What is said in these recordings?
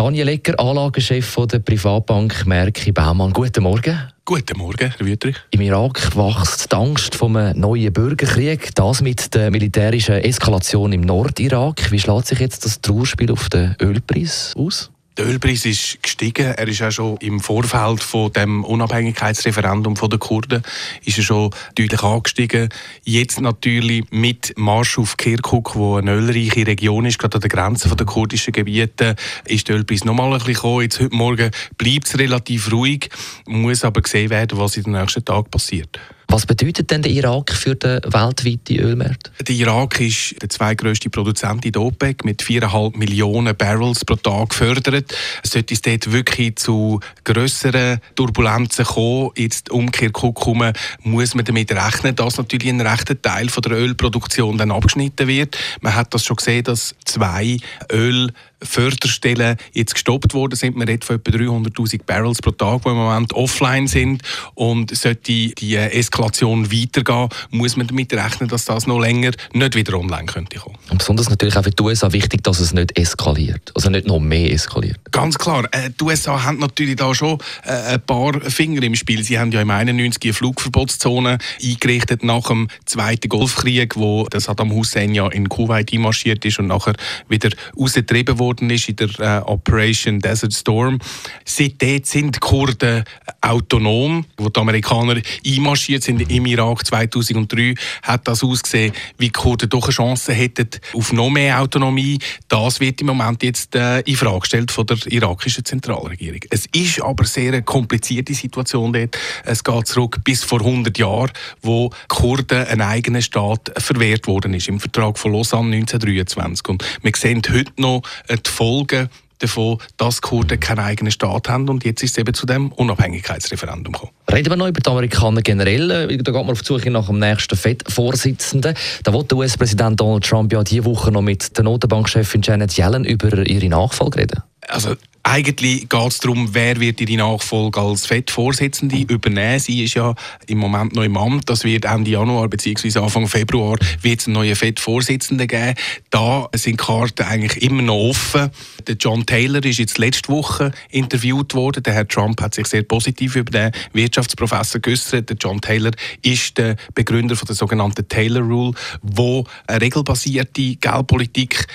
Daniel Ecker, Anlagechef der Privatbank Merki Baumann. Guten Morgen. Guten Morgen, Herr Wüttrich. Im Irak wächst die Angst vor einem neuen Bürgerkrieg. Das mit der militärischen Eskalation im Nordirak. Wie schlägt sich jetzt das Trauerspiel auf den Ölpreis aus? Der Ölpreis ist gestiegen. Er ist auch schon im Vorfeld von dem Unabhängigkeitsreferendum der Kurden ist er schon deutlich angestiegen. Jetzt natürlich mit Marsch auf Kirkuk, wo eine ölreiche Region ist, gerade an der Grenze der kurdischen Gebiete, ist der Ölpreis nochmal ein bisschen gekommen. Jetzt heute Morgen bleibt es relativ ruhig, muss aber gesehen werden, was in den nächsten Tagen passiert. Was bedeutet denn der Irak für den weltweiten Ölmarkt? Der Irak ist der zweitgrößte Produzent in der OPEC mit 4,5 Millionen Barrels pro Tag gefördert. Sollte es dort wirklich zu grösseren Turbulenzen kommen, jetzt Umkehr kommen, muss man damit rechnen, dass natürlich ein rechter Teil von der Ölproduktion dann abgeschnitten wird. Man hat das schon gesehen, dass zwei Öl Förderstellen jetzt gestoppt worden sind. Man redet von etwa 300'000 Barrels pro Tag, die im Moment offline sind. Und sollte die Eskalation weitergehen, muss man damit rechnen, dass das noch länger nicht wieder online könnte kommen. Und besonders natürlich auch für die USA wichtig, dass es nicht eskaliert. Also nicht noch mehr eskaliert. Ganz klar. Äh, die USA haben natürlich da schon äh, ein paar Finger im Spiel. Sie haben ja im 91 eine Flugverbotszone eingerichtet nach dem Zweiten Golfkrieg, wo Saddam Hussein ja in Kuwait einmarschiert ist und nachher wieder rausgetrieben wurde worden ist in der äh, Operation Desert Storm. Seitdem sind die Kurden autonom. Wo die Amerikaner einmarschiert sind im Irak 2003, hat das ausgesehen, wie die Kurden doch eine Chance hätten auf noch mehr Autonomie. Das wird im Moment jetzt äh, in Frage gestellt von der irakischen Zentralregierung. Es ist aber sehr eine komplizierte Situation dort. Es geht zurück bis vor 100 Jahren, wo Kurden ein eigener Staat verwehrt worden ist im Vertrag von Lausanne 1923. Und wir sehen heute noch die Folgen davon, dass die Kurden keinen eigenen Staat haben und jetzt ist es eben zu dem Unabhängigkeitsreferendum gekommen. Reden wir noch über die Amerikaner generell. Da geht man auf die Suche nach dem nächsten FED-Vorsitzenden. Da wollte der US-Präsident Donald Trump ja diese Woche noch mit der Notenbankchefin Janet Yellen über ihre Nachfolge reden. Also eigentlich geht es darum, wer wird ihre Nachfolge als FED-Vorsitzende übernehmen. Sie ist ja im Moment noch im Amt. Das wird Ende Januar bzw. Anfang Februar wird es einen neuen FED-Vorsitzenden geben. Da sind die Karten eigentlich immer noch offen. Der John Taylor ist jetzt letzte Woche interviewt worden. Der Herr Trump hat sich sehr positiv über den Wirtschaftsprofessor geäußert. Der John Taylor ist der Begründer von der sogenannten Taylor Rule, wo eine regelbasierte Geldpolitik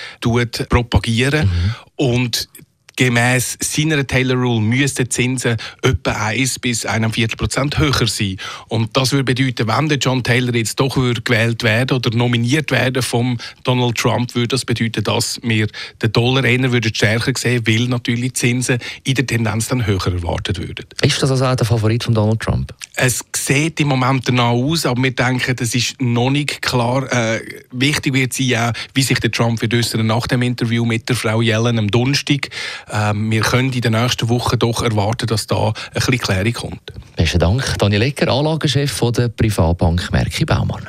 propagiert. Mhm. Und Gemäß seiner Taylor Rule müssten Zinsen etwa 1 bis 1,4 Prozent höher sein. Und das würde bedeuten, wenn der John Taylor jetzt doch gewählt werden oder nominiert werden vom Donald Trump, würde das bedeuten, dass wir den Dollar eher würden stärker sehen, weil natürlich die Zinsen in der Tendenz dann höher erwartet würden. Ist das also auch der Favorit von Donald Trump? Es sieht im Moment danach aus, aber wir denken, das ist noch nicht klar. Äh, wichtig wird sein, wie sich der Trump wird äußern nach dem Interview mit der Frau Yellen am Donnerstag. Ähm, wir können in den nächsten Wochen doch erwarten, dass da ein bisschen Klärung kommt. Besten Dank, Daniel Ecker, Anlagechef der Privatbank Merki Baumann.